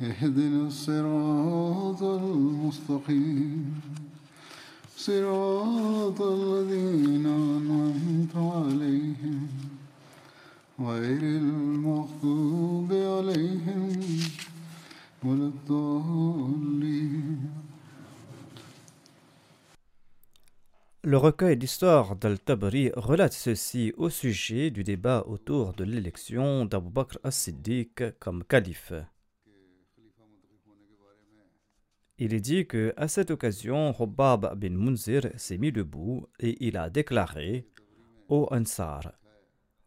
اهدنا الصراط المستقيم صراط الذين أنعمت عليهم غير المغضوب عليهم ولا الضالين Le recueil d'histoire d'Al-Tabari relate ceci au sujet du débat autour de l'élection d'Abu Bakr as-Siddiq comme calife. Il est dit que à cette occasion, Hubab bin Munzir s'est mis debout et il a déclaré Ô Ansar,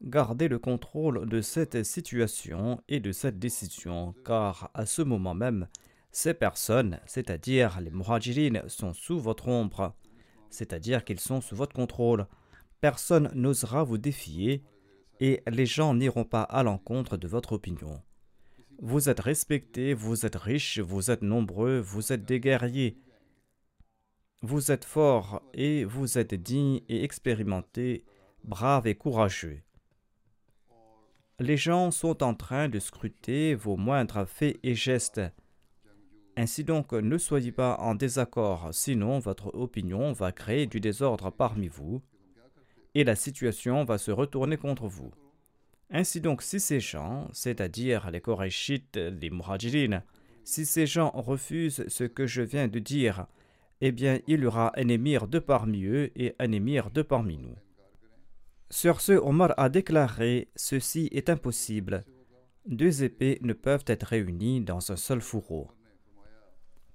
gardez le contrôle de cette situation et de cette décision, car à ce moment même, ces personnes, c'est-à-dire les muhajirines, sont sous votre ombre, c'est-à-dire qu'ils sont sous votre contrôle. Personne n'osera vous défier et les gens n'iront pas à l'encontre de votre opinion. Vous êtes respectés, vous êtes riches, vous êtes nombreux, vous êtes des guerriers. Vous êtes forts et vous êtes dignes et expérimentés, braves et courageux. Les gens sont en train de scruter vos moindres faits et gestes. Ainsi donc, ne soyez pas en désaccord, sinon votre opinion va créer du désordre parmi vous et la situation va se retourner contre vous. Ainsi donc, si ces gens, c'est-à-dire les Korachites, les Muhajirines, si ces gens refusent ce que je viens de dire, eh bien il y aura un émir de parmi eux et un émir de parmi nous. Sur ce, Omar a déclaré Ceci est impossible. Deux épées ne peuvent être réunies dans un seul fourreau.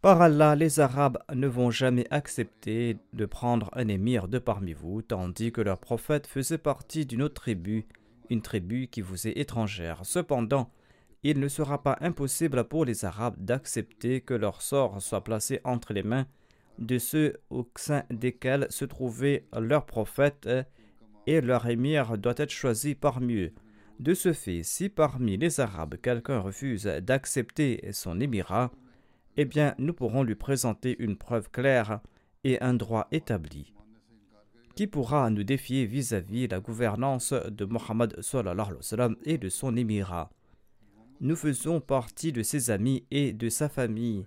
Par Allah, les Arabes ne vont jamais accepter de prendre un émir de parmi vous, tandis que leur prophète faisait partie d'une autre tribu tribu qui vous est étrangère. Cependant, il ne sera pas impossible pour les Arabes d'accepter que leur sort soit placé entre les mains de ceux au sein desquels se trouvait leur prophète et leur émir doit être choisi parmi eux. De ce fait, si parmi les Arabes quelqu'un refuse d'accepter son émirat, eh bien nous pourrons lui présenter une preuve claire et un droit établi. Qui pourra nous défier vis-à-vis la gouvernance de Mohammed et de son émirat Nous faisons partie de ses amis et de sa famille.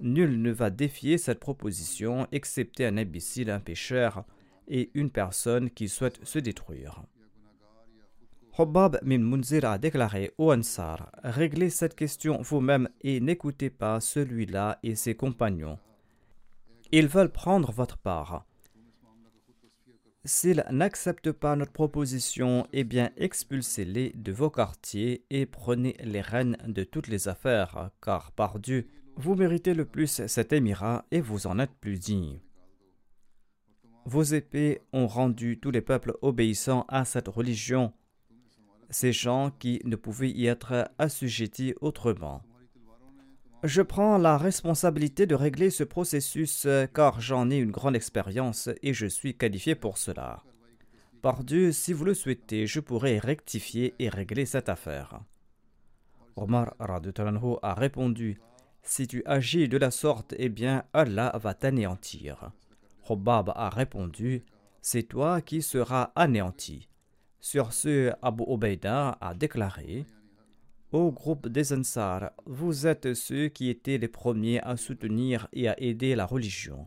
Nul ne va défier cette proposition excepté un imbécile, un pécheur et une personne qui souhaite se détruire. Hobab bin Munzir a déclaré au Ansar Réglez cette question vous-même et n'écoutez pas celui-là et ses compagnons. Ils veulent prendre votre part. S'ils n'acceptent pas notre proposition, eh bien expulsez-les de vos quartiers et prenez les rênes de toutes les affaires, car par Dieu, vous méritez le plus cet émirat et vous en êtes plus digne. Vos épées ont rendu tous les peuples obéissants à cette religion, ces gens qui ne pouvaient y être assujettis autrement. Je prends la responsabilité de régler ce processus car j'en ai une grande expérience et je suis qualifié pour cela. Par Dieu, si vous le souhaitez, je pourrai rectifier et régler cette affaire. Omar a répondu Si tu agis de la sorte, eh bien Allah va t'anéantir. Hobab a répondu C'est toi qui seras anéanti. Sur ce, Abu Obeida a déclaré Ô groupe des Ansar, vous êtes ceux qui étaient les premiers à soutenir et à aider la religion.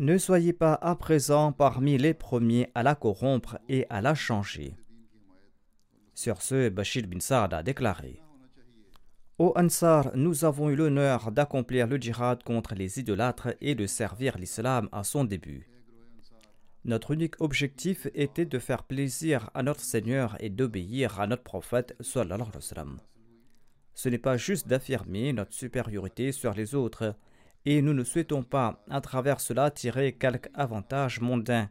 Ne soyez pas à présent parmi les premiers à la corrompre et à la changer. Sur ce, Bashir bin Saad a déclaré Au Ansar, nous avons eu l'honneur d'accomplir le djihad contre les idolâtres et de servir l'islam à son début. Notre unique objectif était de faire plaisir à notre Seigneur et d'obéir à notre prophète. Ce n'est pas juste d'affirmer notre supériorité sur les autres, et nous ne souhaitons pas, à travers cela, tirer quelque avantage mondain.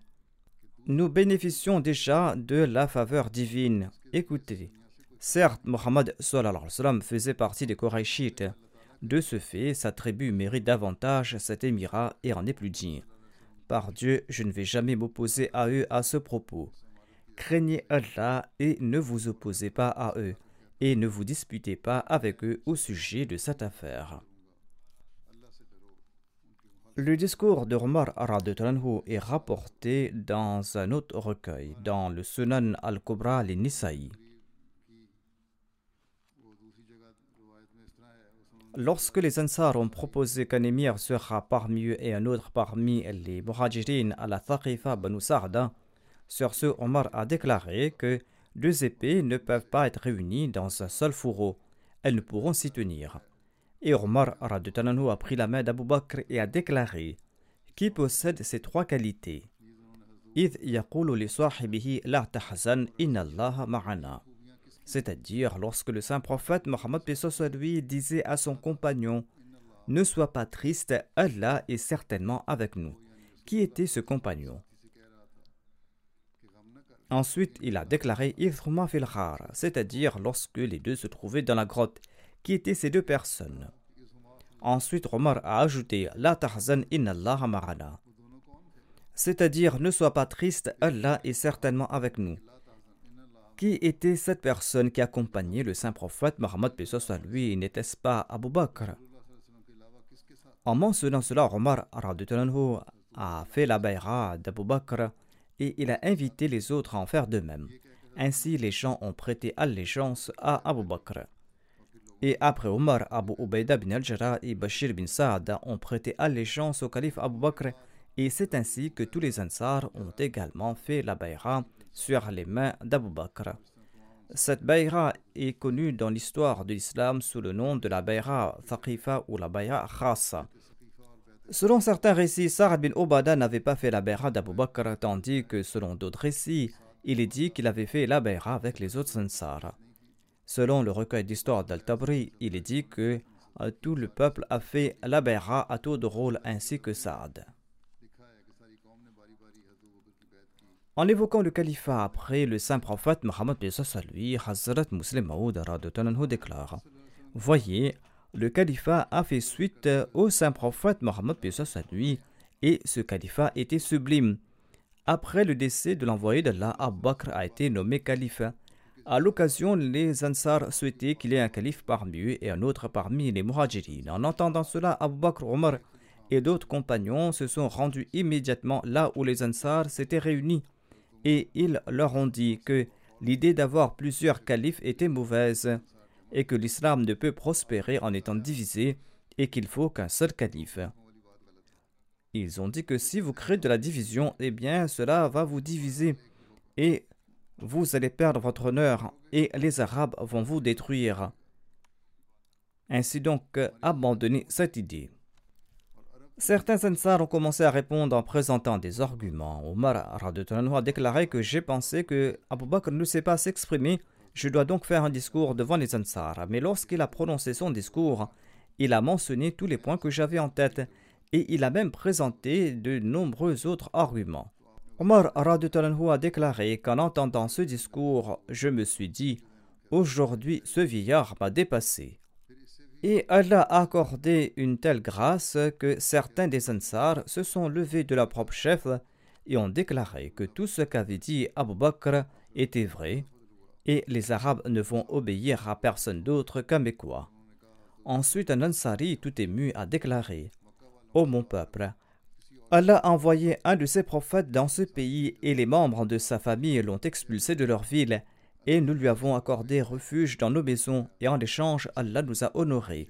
Nous bénéficions déjà de la faveur divine. Écoutez, Certes, Mohammed faisait partie des Korachites. De ce fait, sa tribu mérite davantage cet émirat et en est plus digne. Par Dieu, je ne vais jamais m'opposer à eux à ce propos. Craignez Allah et ne vous opposez pas à eux, et ne vous disputez pas avec eux au sujet de cette affaire. Le discours de Omar est rapporté dans un autre recueil, dans le Sunan al-Kubra al-Nisa'i. Lorsque les Ansar ont proposé qu'un émir sera parmi eux et un autre parmi les Muhajirin à la Thaqifa Banu Sa'da, sur ce, Omar a déclaré que deux épées ne peuvent pas être réunies dans un seul fourreau, elles ne pourront s'y tenir. Et Omar a pris la main d'Abu Bakr et a déclaré Qui possède ces trois qualités? C'est-à-dire lorsque le saint prophète Mohammed lui disait à son compagnon Ne sois pas triste, Allah est certainement avec nous. Qui était ce compagnon? Ensuite, il a déclaré c'est-à-dire lorsque les deux se trouvaient dans la grotte. Qui étaient ces deux personnes Ensuite, Omar a ajouté La tahzan Allah marana. C'est-à-dire, ne sois pas triste, Allah est certainement avec nous. Qui était cette personne qui accompagnait le saint prophète Mohammed à lui N'était-ce pas Abu Bakr? En mentionnant cela, Omar a fait la bayra d'Abu Bakr et il a invité les autres à en faire de même. Ainsi, les gens ont prêté allégeance à Abu Bakr. Et après Omar, Abu Ubaida bin al-Jarrah et Bashir bin Saad ont prêté allégeance au calife Abu Bakr et c'est ainsi que tous les Ansar ont également fait la bayra sur les mains d'Abu Bakr. Cette bayra est connue dans l'histoire de l'islam sous le nom de la bayra Thaqifa ou la bayra Khassa. Selon certains récits, Sa'ad bin Obada n'avait pas fait la bayra d'Abu Bakr, tandis que selon d'autres récits, il est dit qu'il avait fait la bayra avec les autres Ansar. Selon le recueil d'histoire d'Al-Tabri, il est dit que euh, tout le peuple a fait la bayra à tour de rôle ainsi que Saad. En évoquant le califat après le saint prophète Mohammed lui, Hazrat Muslim Maud déclare Voyez, le califat a fait suite au saint prophète Mohammed lui, et ce califat était sublime. Après le décès de l'envoyé d'Allah, Abu Bakr a été nommé calife. À l'occasion, les Ansar souhaitaient qu'il y ait un calife parmi eux et un autre parmi les Muhajirin. En entendant cela, Abu Bakr, Omar et d'autres compagnons se sont rendus immédiatement là où les Ansar s'étaient réunis et ils leur ont dit que l'idée d'avoir plusieurs califes était mauvaise et que l'islam ne peut prospérer en étant divisé et qu'il faut qu'un seul calife. Ils ont dit que si vous créez de la division, eh bien cela va vous diviser et vous allez perdre votre honneur et les Arabes vont vous détruire. Ainsi donc, abandonnez cette idée. Certains Ansar ont commencé à répondre en présentant des arguments. Omar a déclaré que j'ai pensé que Abu Bakr ne sait pas s'exprimer, je dois donc faire un discours devant les Ansar. Mais lorsqu'il a prononcé son discours, il a mentionné tous les points que j'avais en tête et il a même présenté de nombreux autres arguments. Omar a déclaré qu'en entendant ce discours, je me suis dit Aujourd'hui, ce vieillard m'a dépassé. Et Allah a accordé une telle grâce que certains des Ansar se sont levés de leur propre chef et ont déclaré que tout ce qu'avait dit Abu Bakr était vrai et les Arabes ne vont obéir à personne d'autre qu'à Mekwa. Ensuite, un Ansari tout ému a déclaré Ô mon peuple, Allah a envoyé un de ses prophètes dans ce pays et les membres de sa famille l'ont expulsé de leur ville et nous lui avons accordé refuge dans nos maisons, et en échange, Allah nous a honorés.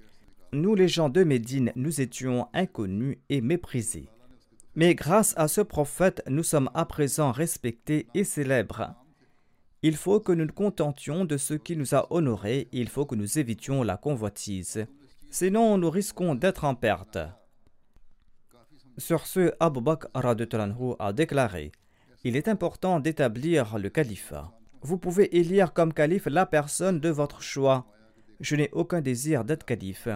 Nous, les gens de Médine, nous étions inconnus et méprisés. Mais grâce à ce prophète, nous sommes à présent respectés et célèbres. Il faut que nous nous contentions de ce qui nous a honorés, il faut que nous évitions la convoitise. Sinon, nous risquons d'être en perte. Sur ce, Abu Bakr a déclaré Il est important d'établir le califat. Vous pouvez élire comme calife la personne de votre choix. Je n'ai aucun désir d'être calife.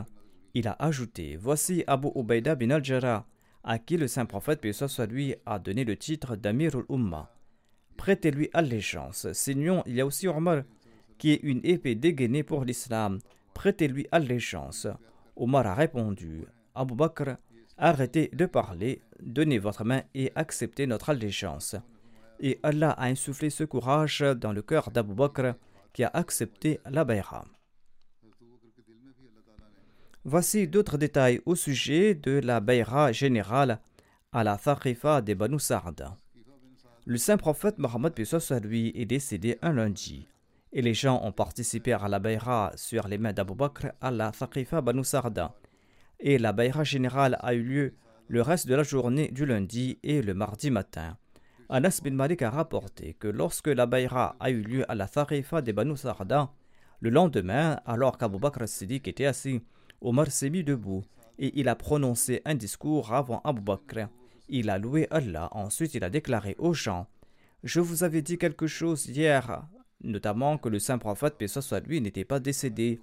Il a ajouté Voici Abu Ubaida bin al-Jarrah, à qui le saint prophète, soit lui, a donné le titre d'Amir al-Umma. Prêtez-lui allégeance. Sinon, il y a aussi Omar, qui est une épée dégainée pour l'islam. Prêtez-lui allégeance. Omar a répondu Abu Bakr, arrêtez de parler, donnez votre main et acceptez notre allégeance. Et Allah a insufflé ce courage dans le cœur d'Abu Bakr qui a accepté la bayra. Voici d'autres détails au sujet de la bayra générale à la Thaqifa des Banu. Le saint prophète Mohammed lui est décédé un lundi et les gens ont participé à la bayra sur les mains d'Abu Bakr à la Thaqifa Banu Sarda. Et la bayra générale a eu lieu le reste de la journée du lundi et le mardi matin. Anas bin Malik a rapporté que lorsque la bayra a eu lieu à la Thaqifa des Banu Sarda, le lendemain, alors qu'Abu Bakr Siddiq était assis, Omar s'est mis debout et il a prononcé un discours avant Abu Bakr. Il a loué Allah. Ensuite, il a déclaré aux gens Je vous avais dit quelque chose hier, notamment que le saint prophète, paix soit lui, n'était pas décédé.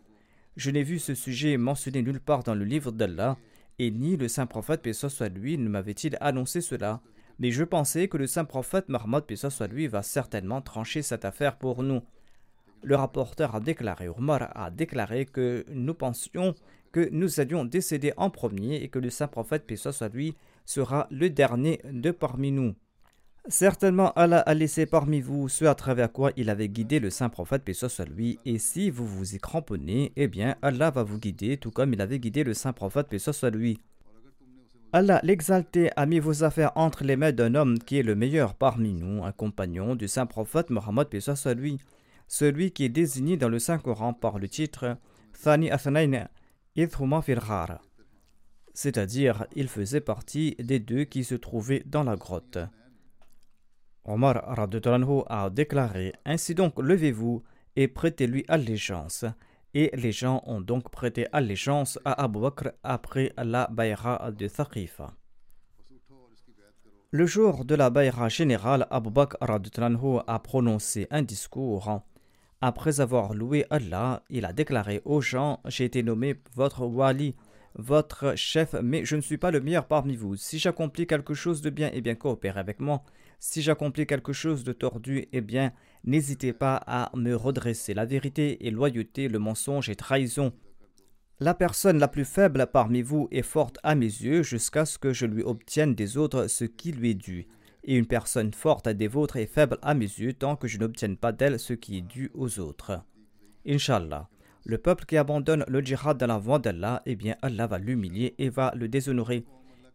Je n'ai vu ce sujet mentionné nulle part dans le livre d'Allah, et ni le saint prophète, paix soit lui, ne m'avait-il annoncé cela. Mais je pensais que le saint prophète Mahmoud, paix soit lui, va certainement trancher cette affaire pour nous. Le rapporteur a déclaré, Omar a déclaré que nous pensions que nous allions décéder en premier et que le saint prophète, paix soit lui, sera le dernier de parmi nous. Certainement Allah a laissé parmi vous ceux à travers quoi il avait guidé le saint prophète, paix soit lui, et si vous vous y cramponnez, eh bien Allah va vous guider tout comme il avait guidé le saint prophète, paix soit lui. Allah l'exalté a mis vos affaires entre les mains d'un homme qui est le meilleur parmi nous, un compagnon du saint prophète Mohammed, paix soit lui, celui qui est désigné dans le Saint-Coran par le titre Thani Athanain Ithuma Firhar c'est-à-dire il faisait partie des deux qui se trouvaient dans la grotte. Omar a déclaré Ainsi donc, levez-vous et prêtez-lui allégeance. Et les gens ont donc prêté allégeance à Abu Bakr après la Bayra de Thaqifa. Le jour de la Bayra générale, Abu Bakr a prononcé un discours. Après avoir loué Allah, il a déclaré aux gens J'ai été nommé votre wali votre chef, mais je ne suis pas le meilleur parmi vous. Si j'accomplis quelque chose de bien, eh bien coopérez avec moi. Si j'accomplis quelque chose de tordu, eh bien n'hésitez pas à me redresser. La vérité est loyauté, le mensonge est trahison. La personne la plus faible parmi vous est forte à mes yeux jusqu'à ce que je lui obtienne des autres ce qui lui est dû. Et une personne forte des vôtres est faible à mes yeux tant que je n'obtienne pas d'elle ce qui est dû aux autres. Inch'Allah. Le peuple qui abandonne le djihad dans la voie d'Allah, eh bien Allah va l'humilier et va le déshonorer.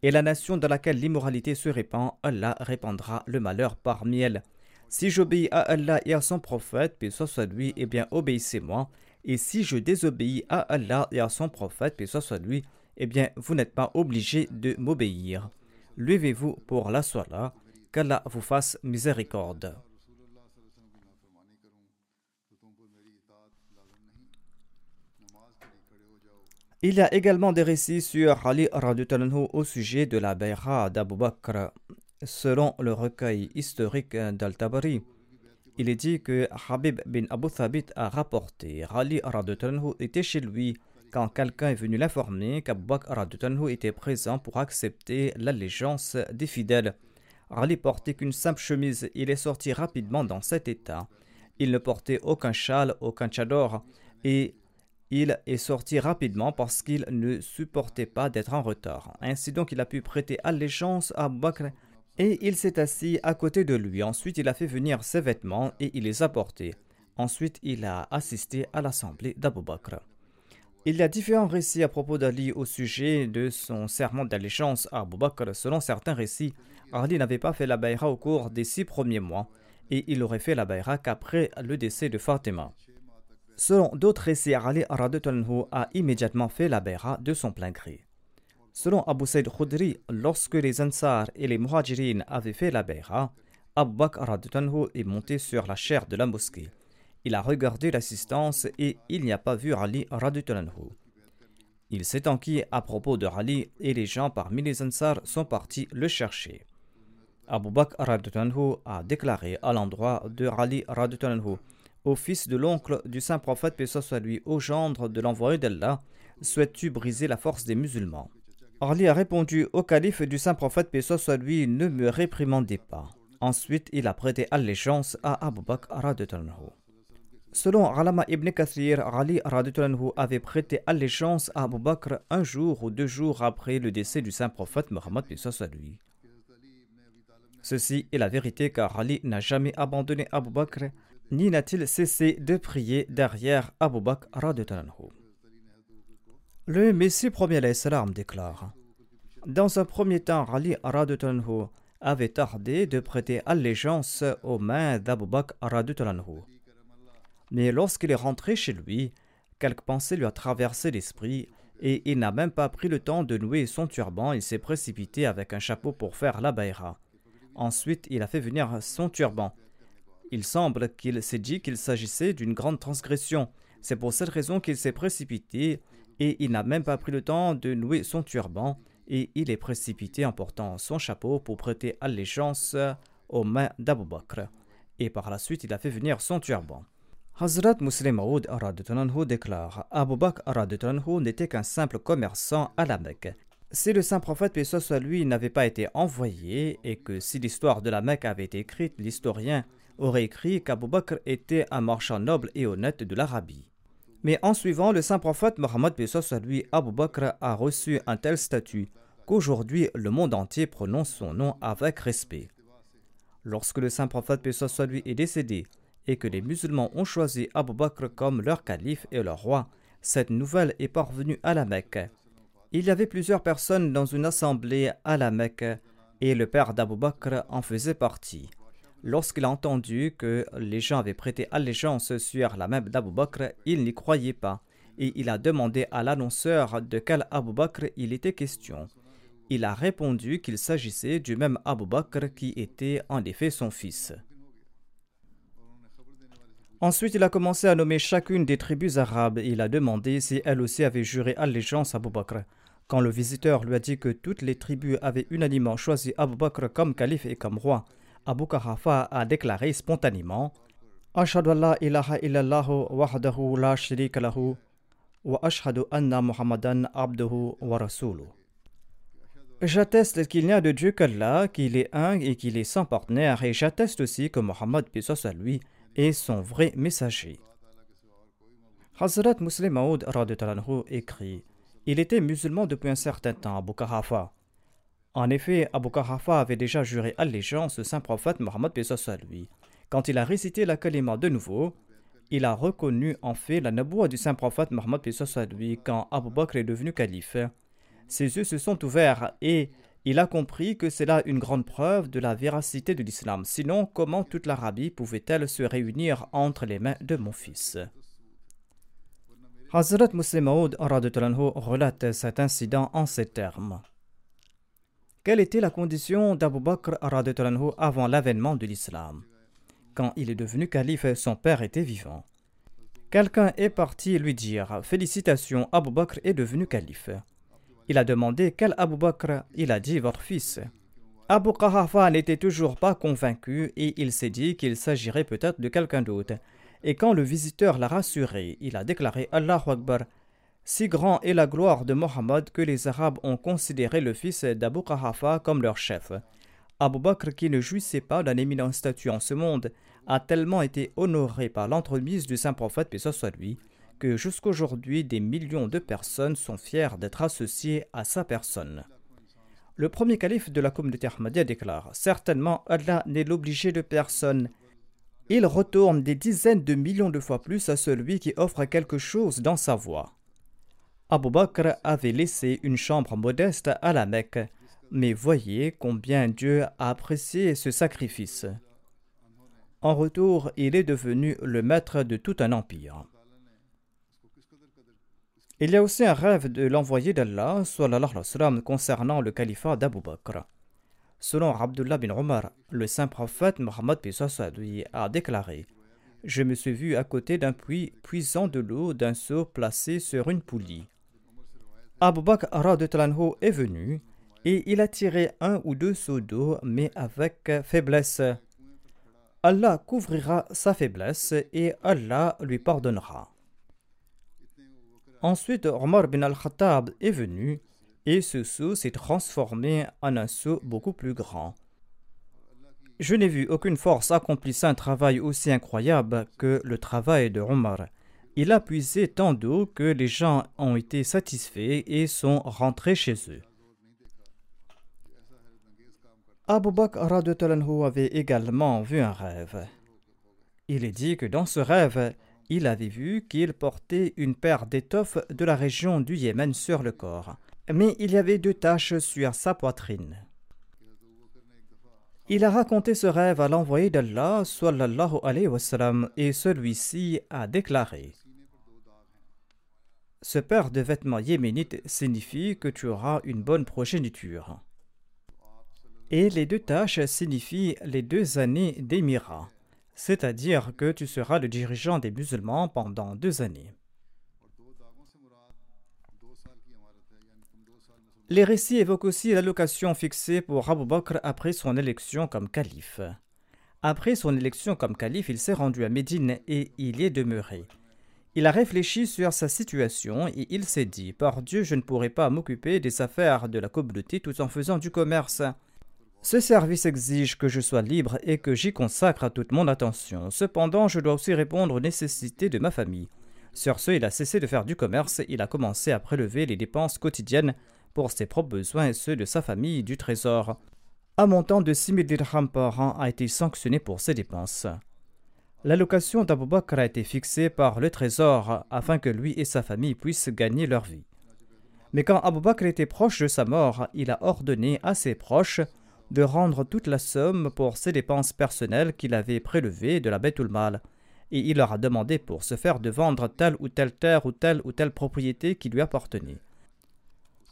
Et la nation dans laquelle l'immoralité se répand, Allah répandra le malheur parmi elles. Si j'obéis à Allah et à son prophète, paix soit lui, eh bien obéissez-moi. Et si je désobéis à Allah et à son prophète, paix soit lui, eh bien vous n'êtes pas obligés de m'obéir. Levez-vous pour la soirée, qu'Allah vous fasse miséricorde. Il y a également des récits sur Ali au sujet de la Bayra d'Abu Bakr. Selon le recueil historique d'Al-Tabari, il est dit que Habib bin Abu Thabit a rapporté Ali était chez lui quand quelqu'un est venu l'informer qu'Abu Bakr était présent pour accepter l'allégeance des fidèles. Ali portait qu'une simple chemise. Il est sorti rapidement dans cet état. Il ne portait aucun châle, aucun tchador et il est sorti rapidement parce qu'il ne supportait pas d'être en retard. Ainsi donc, il a pu prêter allégeance à Bakr et il s'est assis à côté de lui. Ensuite, il a fait venir ses vêtements et il les a portés. Ensuite, il a assisté à l'assemblée d'Abu Bakr. Il y a différents récits à propos d'Ali au sujet de son serment d'allégeance à Abu Bakr. Selon certains récits, Ali n'avait pas fait la bayra au cours des six premiers mois et il aurait fait la bayra qu'après le décès de Fatima. Selon d'autres récits, Ali a immédiatement fait la Bayra de son plein gré. Selon Abu Sayyid Khudri, lorsque les Ansar et les Muhajirin avaient fait la Bayra, Abu Bakr est monté sur la chair de la mosquée. Il a regardé l'assistance et il n'y a pas vu Ali radutalanhu. Il s'est enquis à propos de Ali et les gens parmi les Ansar sont partis le chercher. Abu Bakr a déclaré à l'endroit de Ali au fils de l'oncle du saint prophète, paix soit lui, au gendre de l'envoyé d'Allah, souhaites-tu briser la force des musulmans? Ali a répondu au calife du saint prophète, paix soit lui, ne me réprimandez pas. Ensuite, il a prêté allégeance à Abu Bakr Selon Alama ibn Kathir, Ali avait prêté allégeance à Abu Bakr un jour ou deux jours après le décès du saint prophète Mohammed lui. Ceci est la vérité car Ali n'a jamais abandonné Abu Bakr, ni n'a-t-il cessé de prier derrière Abu Bakr. Le Messie premier salam déclare Dans un premier temps, Ali avait tardé de prêter allégeance aux mains d'Abu Bakr. Mais lorsqu'il est rentré chez lui, quelques pensées lui a traversé l'esprit et il n'a même pas pris le temps de nouer son turban, il s'est précipité avec un chapeau pour faire la baïra. Ensuite, il a fait venir son turban. Il semble qu'il s'est dit qu'il s'agissait d'une grande transgression. C'est pour cette raison qu'il s'est précipité et il n'a même pas pris le temps de nouer son turban et il est précipité en portant son chapeau pour prêter allégeance aux mains d'Abu Bakr. Et par la suite, il a fait venir son turban. Hazrat Muslim Maud déclare Abu Bakr n'était qu'un simple commerçant à la Mecque. Si le saint prophète, paix soit lui, n'avait pas été envoyé et que si l'histoire de la Mecque avait été écrite, l'historien aurait écrit qu'Abu Bakr était un marchand noble et honnête de l'Arabie. Mais en suivant le saint prophète Mohammed, soit lui, Abu Bakr a reçu un tel statut qu'aujourd'hui le monde entier prononce son nom avec respect. Lorsque le saint prophète, soit lui, est décédé, et que les musulmans ont choisi Abu Bakr comme leur calife et leur roi, cette nouvelle est parvenue à la Mecque. Il y avait plusieurs personnes dans une assemblée à la Mecque et le père d'Abu Bakr en faisait partie. Lorsqu'il a entendu que les gens avaient prêté allégeance sur la même d'Abu Bakr, il n'y croyait pas et il a demandé à l'annonceur de quel Abu Bakr il était question. Il a répondu qu'il s'agissait du même Abu Bakr qui était en effet son fils. Ensuite, il a commencé à nommer chacune des tribus arabes et il a demandé si elles aussi avaient juré allégeance à Abu Bakr. Quand le visiteur lui a dit que toutes les tribus avaient unanimement choisi Abu Bakr comme calife et comme roi, Abu Karafa a déclaré spontanément Ashhadu ilaha wahdahu la sharika lahu wa ashhadu anna Muhammadan abduhu wa. J'atteste qu'il n'y a de Dieu qu'Allah, qu'il est un et qu'il est sans partenaire, et j'atteste aussi que Muhammad, soit lui, et son vrai messager. Hazrat Muslim Maud écrit Il était musulman depuis un certain temps, Abu Kahafa. En effet, Abu Kahafa avait déjà juré allégeance au saint prophète Mohammed lui. Quand il a récité la kalima de nouveau, il a reconnu en fait la naboua du saint prophète Mohammed lui quand Abu Bakr est devenu calife. Ses yeux se sont ouverts et il a compris que c'est là une grande preuve de la véracité de l'islam. Sinon, comment toute l'Arabie pouvait-elle se réunir entre les mains de mon fils? Hazrat Muslim relate cet incident en ces termes. Quelle était la condition d'Abu Bakr avant l'avènement de l'islam? Quand il est devenu calife, son père était vivant. Quelqu'un est parti lui dire Félicitations, Abu Bakr est devenu calife. Il a demandé quel Abu Bakr? Il a dit votre fils. Abu Qahafa n'était toujours pas convaincu et il s'est dit qu'il s'agirait peut-être de quelqu'un d'autre. Et quand le visiteur l'a rassuré, il a déclaré Allahu Akbar. Si grand est la gloire de Mohammed que les Arabes ont considéré le fils d'Abu Qahafa comme leur chef. Abu Bakr, qui ne jouissait pas d'un éminent statut en ce monde, a tellement été honoré par l'entremise du saint prophète, paix soit lui, que jusqu'aujourd'hui des millions de personnes sont fiers d'être associées à sa personne. Le premier calife de la communauté Ahmadiyya déclare Certainement, Allah n'est l'obligé de personne. Il retourne des dizaines de millions de fois plus à celui qui offre quelque chose dans sa voie. Abu Bakr avait laissé une chambre modeste à la Mecque, mais voyez combien Dieu a apprécié ce sacrifice. En retour, il est devenu le maître de tout un empire. Il y a aussi un rêve de l'envoyé d'Allah concernant le califat d'Abu Bakr. Selon Abdullah bin Omar, le saint prophète Mohammed a déclaré Je me suis vu à côté d'un puits puisant de l'eau d'un seau placé sur une poulie. Abu Bakr est venu et il a tiré un ou deux seaux d'eau, mais avec faiblesse. Allah couvrira sa faiblesse et Allah lui pardonnera. Ensuite, Omar bin al-Khattab est venu et ce seau s'est transformé en un seau beaucoup plus grand. Je n'ai vu aucune force accomplissant un travail aussi incroyable que le travail de Omar. Il a puisé tant d'eau que les gens ont été satisfaits et sont rentrés chez eux. Abu Bakr avait également vu un rêve. Il est dit que dans ce rêve, il avait vu qu'il portait une paire d'étoffes de la région du Yémen sur le corps mais il y avait deux taches sur sa poitrine. Il a raconté ce rêve à l'envoyé d'Allah sallallahu alayhi wa sallam, et celui-ci a déclaré Ce paire de vêtements yéménites signifie que tu auras une bonne progéniture. Et les deux taches signifient les deux années d'émirat, c'est-à-dire que tu seras le dirigeant des musulmans pendant deux années. Les récits évoquent aussi l'allocation fixée pour Abu Bakr après son élection comme calife. Après son élection comme calife, il s'est rendu à Médine et il y est demeuré. Il a réfléchi sur sa situation et il s'est dit Par Dieu, je ne pourrai pas m'occuper des affaires de la communauté tout en faisant du commerce. Ce service exige que je sois libre et que j'y consacre toute mon attention. Cependant, je dois aussi répondre aux nécessités de ma famille. Sur ce, il a cessé de faire du commerce, il a commencé à prélever les dépenses quotidiennes pour ses propres besoins et ceux de sa famille du trésor. Un montant de 6 000 dirhams par an a été sanctionné pour ces dépenses. L'allocation d'Abu Bakr a été fixée par le trésor afin que lui et sa famille puissent gagner leur vie. Mais quand Abu Bakr était proche de sa mort, il a ordonné à ses proches de rendre toute la somme pour ses dépenses personnelles qu'il avait prélevées de la Bethul Mal, et il leur a demandé pour se faire de vendre telle ou telle terre ou telle ou telle propriété qui lui appartenait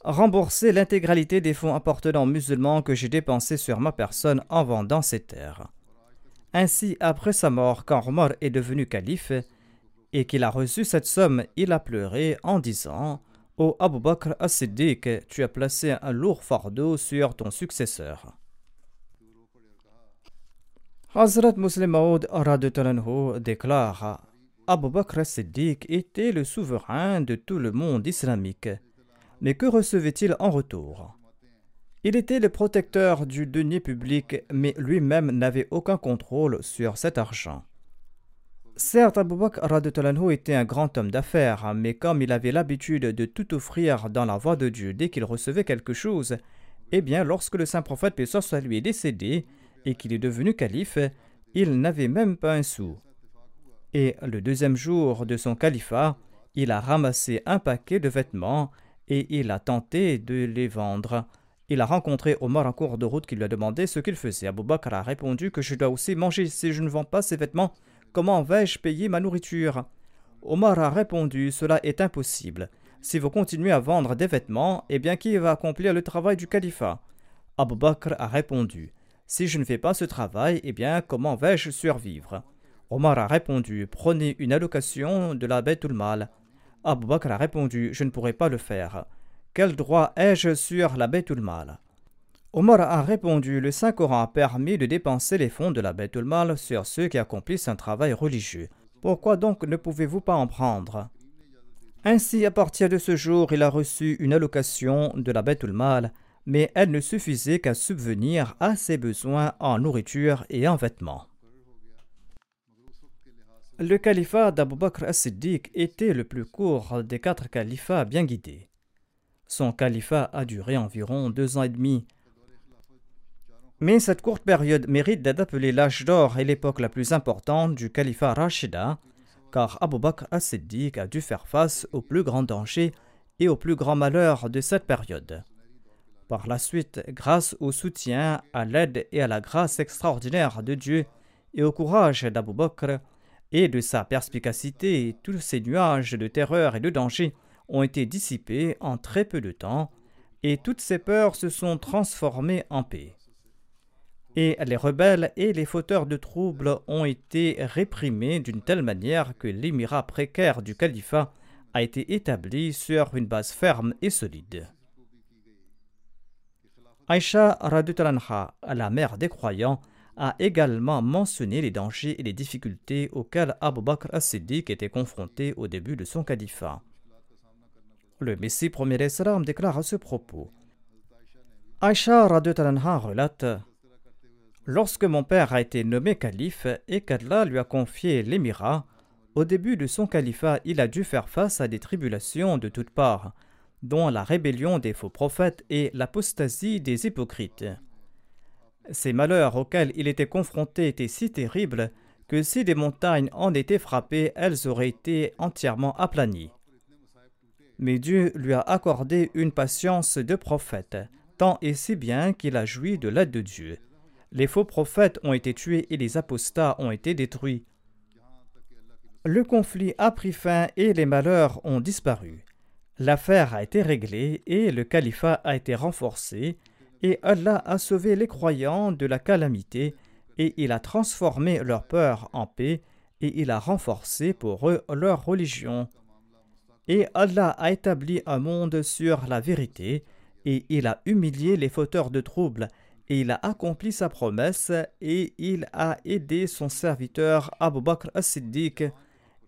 rembourser l'intégralité des fonds appartenant musulmans que j'ai dépensés sur ma personne en vendant ces terres. Ainsi, après sa mort, quand Omar est devenu calife et qu'il a reçu cette somme, il a pleuré en disant Ô Abu Bakr as-Siddiq, tu as placé un lourd fardeau sur ton successeur. Hazrat Muslim Maud déclare Abu Bakr as-Siddiq était le souverain de tout le monde islamique. Mais que recevait-il en retour? Il était le protecteur du denier public, mais lui-même n'avait aucun contrôle sur cet argent. Certes, Abu Bakr était un grand homme d'affaires, mais comme il avait l'habitude de tout offrir dans la voie de Dieu dès qu'il recevait quelque chose, eh bien, lorsque le saint prophète paix soit lui est décédé et qu'il est devenu calife, il n'avait même pas un sou. Et le deuxième jour de son califat, il a ramassé un paquet de vêtements et il a tenté de les vendre. Il a rencontré Omar en cours de route qui lui a demandé ce qu'il faisait. Abou Bakr a répondu que je dois aussi manger. Si je ne vends pas ces vêtements, comment vais-je payer ma nourriture? Omar a répondu Cela est impossible. Si vous continuez à vendre des vêtements, eh bien qui va accomplir le travail du califat? Abou Bakr a répondu Si je ne fais pas ce travail, eh bien comment vais-je survivre? Omar a répondu Prenez une allocation de la bête ou le mal. Abu Bakr a répondu Je ne pourrai pas le faire. Quel droit ai-je sur la Mal Omar a répondu Le Saint-Coran a permis de dépenser les fonds de la Mal sur ceux qui accomplissent un travail religieux. Pourquoi donc ne pouvez-vous pas en prendre? Ainsi, à partir de ce jour, il a reçu une allocation de la Mal, mais elle ne suffisait qu'à subvenir à ses besoins en nourriture et en vêtements. Le califat d'Abu Bakr as-Siddiq était le plus court des quatre califats bien guidés. Son califat a duré environ deux ans et demi. Mais cette courte période mérite d'être appelée l'âge d'or et l'époque la plus importante du califat Rashida, car Abu Bakr as-Siddiq a dû faire face au plus grand danger et au plus grand malheur de cette période. Par la suite, grâce au soutien, à l'aide et à la grâce extraordinaire de Dieu et au courage d'Abu Bakr, et de sa perspicacité, tous ces nuages de terreur et de danger ont été dissipés en très peu de temps, et toutes ces peurs se sont transformées en paix. et les rebelles et les fauteurs de troubles ont été réprimés d'une telle manière que l'émirat précaire du califat a été établi sur une base ferme et solide. Aïcha Radutanha, la mère des croyants, a également mentionné les dangers et les difficultés auxquels Abu Bakr as-Siddiq était confronté au début de son califat. Le Messie premier Islam déclare à ce propos Aïcha Radutanha relate Lorsque mon père a été nommé calife et qu'Allah lui a confié l'émirat, au début de son califat, il a dû faire face à des tribulations de toutes parts, dont la rébellion des faux prophètes et l'apostasie des hypocrites. Ces malheurs auxquels il était confronté étaient si terribles que si des montagnes en étaient frappées, elles auraient été entièrement aplanies. Mais Dieu lui a accordé une patience de prophète, tant et si bien qu'il a joui de l'aide de Dieu. Les faux prophètes ont été tués et les apostats ont été détruits. Le conflit a pris fin et les malheurs ont disparu. L'affaire a été réglée et le califat a été renforcé, et Allah a sauvé les croyants de la calamité, et il a transformé leur peur en paix, et il a renforcé pour eux leur religion. Et Allah a établi un monde sur la vérité, et il a humilié les fauteurs de troubles, et il a accompli sa promesse, et il a aidé son serviteur Abu Bakr as-Siddiq,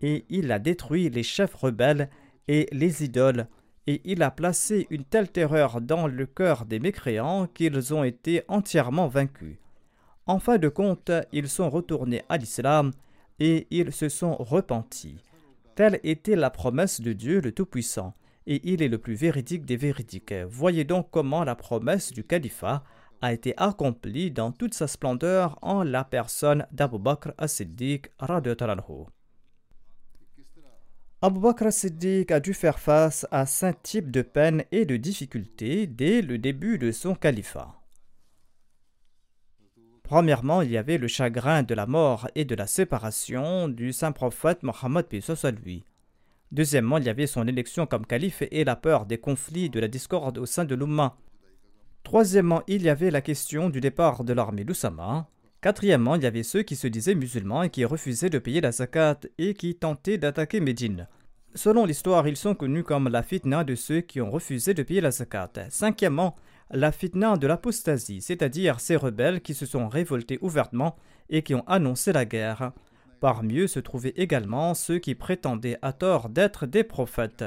et il a détruit les chefs rebelles et les idoles, et il a placé une telle terreur dans le cœur des mécréants qu'ils ont été entièrement vaincus. En fin de compte, ils sont retournés à l'islam et ils se sont repentis. Telle était la promesse de Dieu le Tout-Puissant, et il est le plus véridique des véridiques. Voyez donc comment la promesse du califat a été accomplie dans toute sa splendeur en la personne d'Abu Bakr as-Siddiq Abu Bakr Siddiq a dû faire face à cinq types de peines et de difficultés dès le début de son califat. Premièrement, il y avait le chagrin de la mort et de la séparation du saint prophète Mohammed soit lui. Deuxièmement, il y avait son élection comme calife et la peur des conflits de la discorde au sein de l'Oumma. Troisièmement, il y avait la question du départ de l'armée d'Oussama. Quatrièmement, il y avait ceux qui se disaient musulmans et qui refusaient de payer la zakat et qui tentaient d'attaquer Médine. Selon l'histoire, ils sont connus comme la fitna de ceux qui ont refusé de payer la zakat. Cinquièmement, la fitna de l'apostasie, c'est-à-dire ces rebelles qui se sont révoltés ouvertement et qui ont annoncé la guerre. Parmi eux se trouvaient également ceux qui prétendaient à tort d'être des prophètes.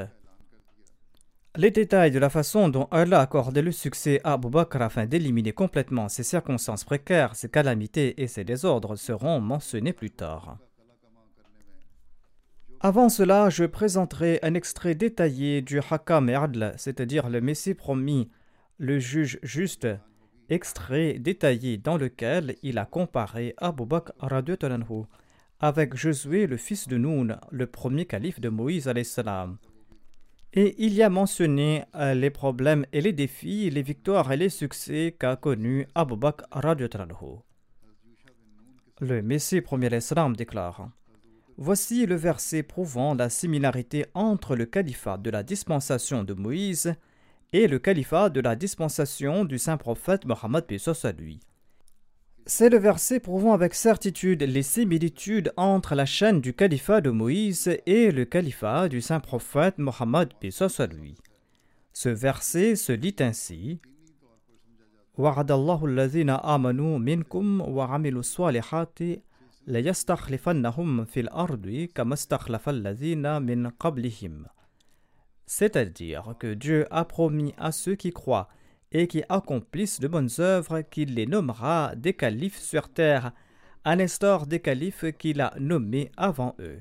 Les détails de la façon dont Allah a accordé le succès à Abu Bakr afin d'éliminer complètement ces circonstances précaires, ces calamités et ces désordres seront mentionnés plus tard. Avant cela, je présenterai un extrait détaillé du Hakam Adl, c'est-à-dire le Messie promis, le juge juste, extrait détaillé dans lequel il a comparé Abu Bakr avec Josué, le fils de Noun, le premier calife de Moïse. Et il y a mentionné euh, les problèmes et les défis, les victoires et les succès qu'a connu Abu Bakr Le Messie premier Islam déclare Voici le verset prouvant la similarité entre le califat de la dispensation de Moïse et le califat de la dispensation du saint prophète Mohammed à lui. C'est le verset prouvant avec certitude les similitudes entre la chaîne du califat de Moïse et le califat du saint prophète Mohammed lui. Ce verset se lit ainsi وعد الذين آمنوا منكم وعملوا الصالحات ليستخلفنهم في الأرض كما استخلف الذين من قبلهم c'est-à-dire que Dieu a promis à ceux qui croient et qui accomplissent de bonnes œuvres qu'il les nommera des califes sur terre, à l'instar des califes qu'il a nommés avant eux.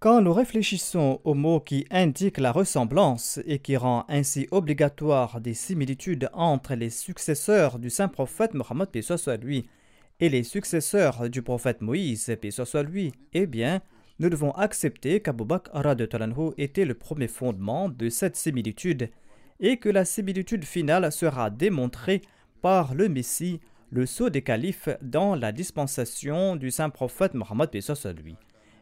Quand nous réfléchissons aux mots qui indiquent la ressemblance et qui rend ainsi obligatoire des similitudes entre les successeurs du saint prophète Mohammed lui et les successeurs du prophète Moïse soit lui, eh bien, nous devons accepter qu'Abu Bakr était le premier fondement de cette similitude et que la similitude finale sera démontrée par le Messie, le sceau des califes, dans la dispensation du saint prophète Mohammed lui.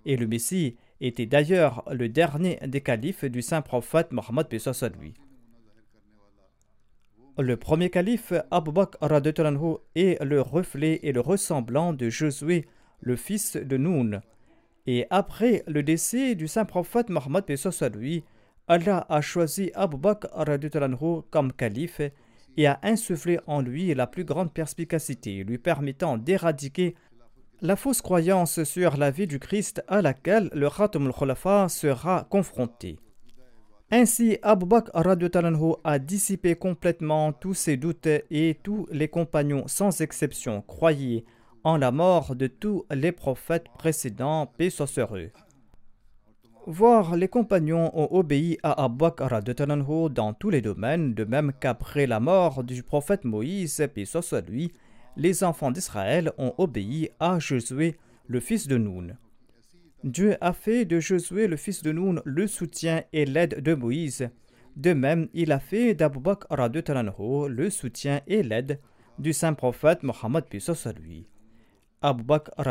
Et le Messie était d'ailleurs le dernier des califes du saint prophète Mohammed lui. Le premier calife, Abu Bakr est le reflet et le ressemblant de Josué, le fils de Noun. Et après le décès du saint prophète Mohammed lui, Allah a choisi Abu Bakr comme calife et a insufflé en lui la plus grande perspicacité, lui permettant d'éradiquer la fausse croyance sur la vie du Christ à laquelle le Khatam al-Khulafa sera confronté. Ainsi, Abu Bakr a dissipé complètement tous ses doutes et tous les compagnons, sans exception, croyaient en la mort de tous les prophètes précédents, paix. Voir les compagnons ont obéi à Abu Bakr dans tous les domaines, de même qu'après la mort du prophète Moïse, paix lui, les enfants d'Israël ont obéi à Josué, le fils de Noun. Dieu a fait de Josué le fils de Noun le soutien et l'aide de Moïse. De même, il a fait d'Abu Bakr le soutien et l'aide du saint prophète Mohammed lui. Abu Bakr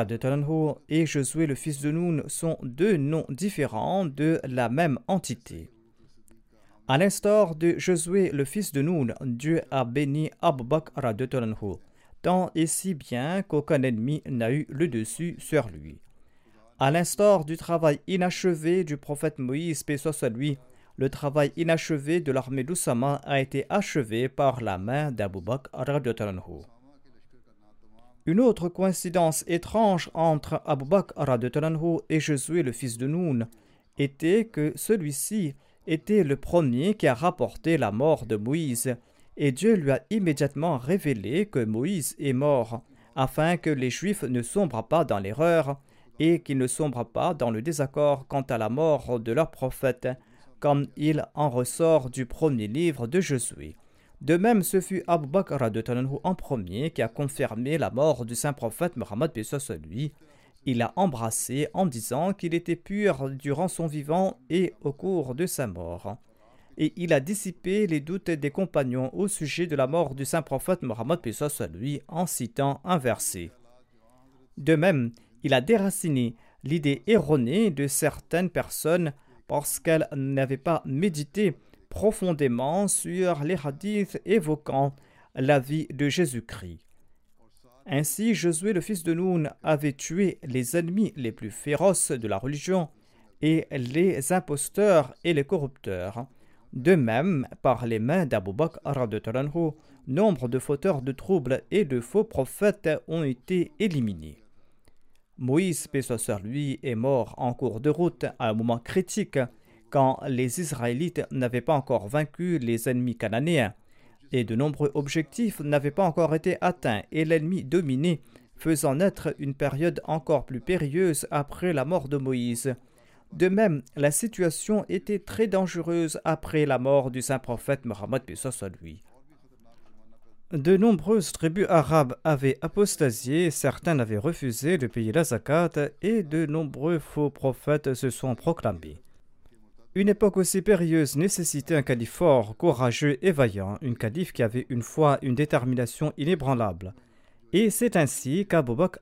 et Josué le fils de Noun sont deux noms différents de la même entité. À l'instar de Josué le fils de Noun, Dieu a béni Abu Bakr tant et si bien qu'aucun ennemi n'a eu le dessus sur lui. À l'instar du travail inachevé du prophète Moïse, paix soit lui, le travail inachevé de l'armée d'Oussama a été achevé par la main d'Abu Bakr. Une autre coïncidence étrange entre Abu Bakr et Josué le fils de Noun était que celui-ci était le premier qui a rapporté la mort de Moïse, et Dieu lui a immédiatement révélé que Moïse est mort, afin que les Juifs ne sombrent pas dans l'erreur et qu'ils ne sombrent pas dans le désaccord quant à la mort de leur prophète, comme il en ressort du premier livre de Josué. De même, ce fut Abu Bakr en premier qui a confirmé la mort du saint prophète Mohammed lui. Il l'a embrassé en disant qu'il était pur durant son vivant et au cours de sa mort. Et il a dissipé les doutes des compagnons au sujet de la mort du saint prophète Mohammed lui en citant un verset. De même, il a déraciné l'idée erronée de certaines personnes parce qu'elles n'avaient pas médité profondément sur les hadiths évoquant la vie de Jésus-Christ. Ainsi, Josué, le fils de Noun, avait tué les ennemis les plus féroces de la religion et les imposteurs et les corrupteurs. De même, par les mains d'Abu Bakr, nombre de fauteurs de troubles et de faux prophètes ont été éliminés. Moïse, paix lui, est mort en cours de route à un moment critique quand les Israélites n'avaient pas encore vaincu les ennemis cananéens et de nombreux objectifs n'avaient pas encore été atteints et l'ennemi dominé, faisant naître une période encore plus périlleuse après la mort de Moïse. De même, la situation était très dangereuse après la mort du saint prophète Mohammed lui. De nombreuses tribus arabes avaient apostasié, certains avaient refusé de payer la zakat et de nombreux faux prophètes se sont proclamés. Une époque aussi périlleuse nécessitait un calife fort, courageux et vaillant, une calife qui avait une foi, une détermination inébranlable. Et c'est ainsi qu'Abu Bakr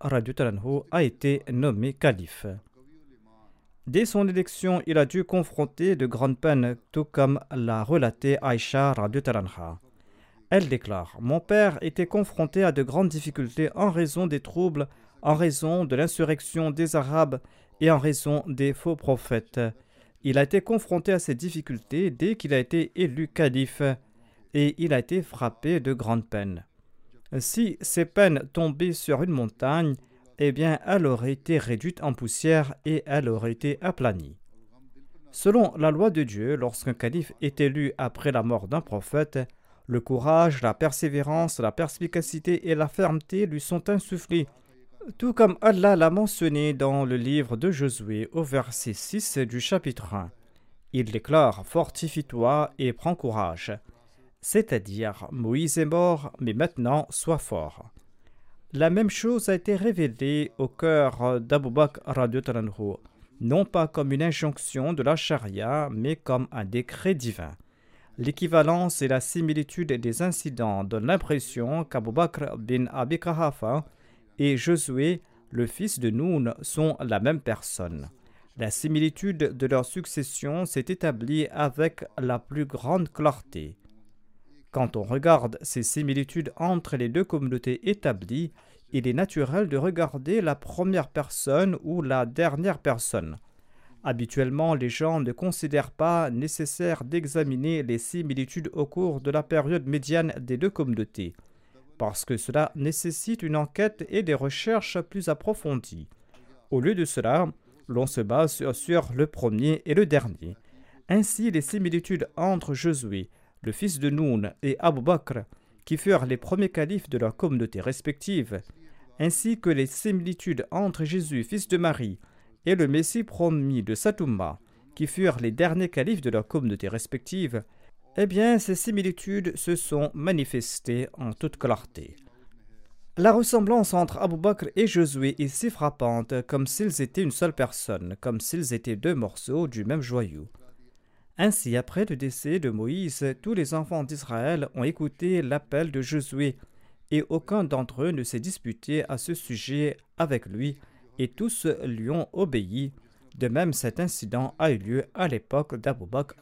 a été nommé calife. Dès son élection, il a dû confronter de grandes peines, tout comme l'a relaté Aïcha Talanha. Elle déclare Mon père était confronté à de grandes difficultés en raison des troubles, en raison de l'insurrection des Arabes et en raison des faux prophètes. Il a été confronté à ces difficultés dès qu'il a été élu calife et il a été frappé de grandes peines. Si ces peines tombaient sur une montagne, eh bien elle aurait été réduite en poussière et elle aurait été aplanie. Selon la loi de Dieu, lorsqu'un calife est élu après la mort d'un prophète, le courage, la persévérance, la perspicacité et la fermeté lui sont insufflés, tout comme Allah l'a mentionné dans le livre de Josué au verset 6 du chapitre 1. Il déclare Fortifie-toi et prends courage. C'est-à-dire, Moïse est mort, mais maintenant sois fort. La même chose a été révélée au cœur d'Abu Bakr non pas comme une injonction de la charia, mais comme un décret divin. L'équivalence et la similitude des incidents donnent l'impression qu'Abu Bakr bin Abi Kahafa et Josué, le fils de Noun, sont la même personne. La similitude de leur succession s'est établie avec la plus grande clarté. Quand on regarde ces similitudes entre les deux communautés établies, il est naturel de regarder la première personne ou la dernière personne. Habituellement, les gens ne considèrent pas nécessaire d'examiner les similitudes au cours de la période médiane des deux communautés, parce que cela nécessite une enquête et des recherches plus approfondies. Au lieu de cela, l'on se base sur, le premier et le dernier. Ainsi, les similitudes entre Josué, le fils de Noun, et Abu Bakr, qui furent les premiers califes de leur communauté respective, ainsi que les similitudes entre Jésus, fils de Marie, et le Messie promis de Satouma, qui furent les derniers califes de leur communauté respective, eh bien, ces similitudes se sont manifestées en toute clarté. La ressemblance entre Abu Bakr et Josué est si frappante comme s'ils étaient une seule personne, comme s'ils étaient deux morceaux du même joyau. Ainsi, après le décès de Moïse, tous les enfants d'Israël ont écouté l'appel de Josué, et aucun d'entre eux ne s'est disputé à ce sujet avec lui, et tous lui ont obéi. De même, cet incident a eu lieu à l'époque d'Abu Bakr.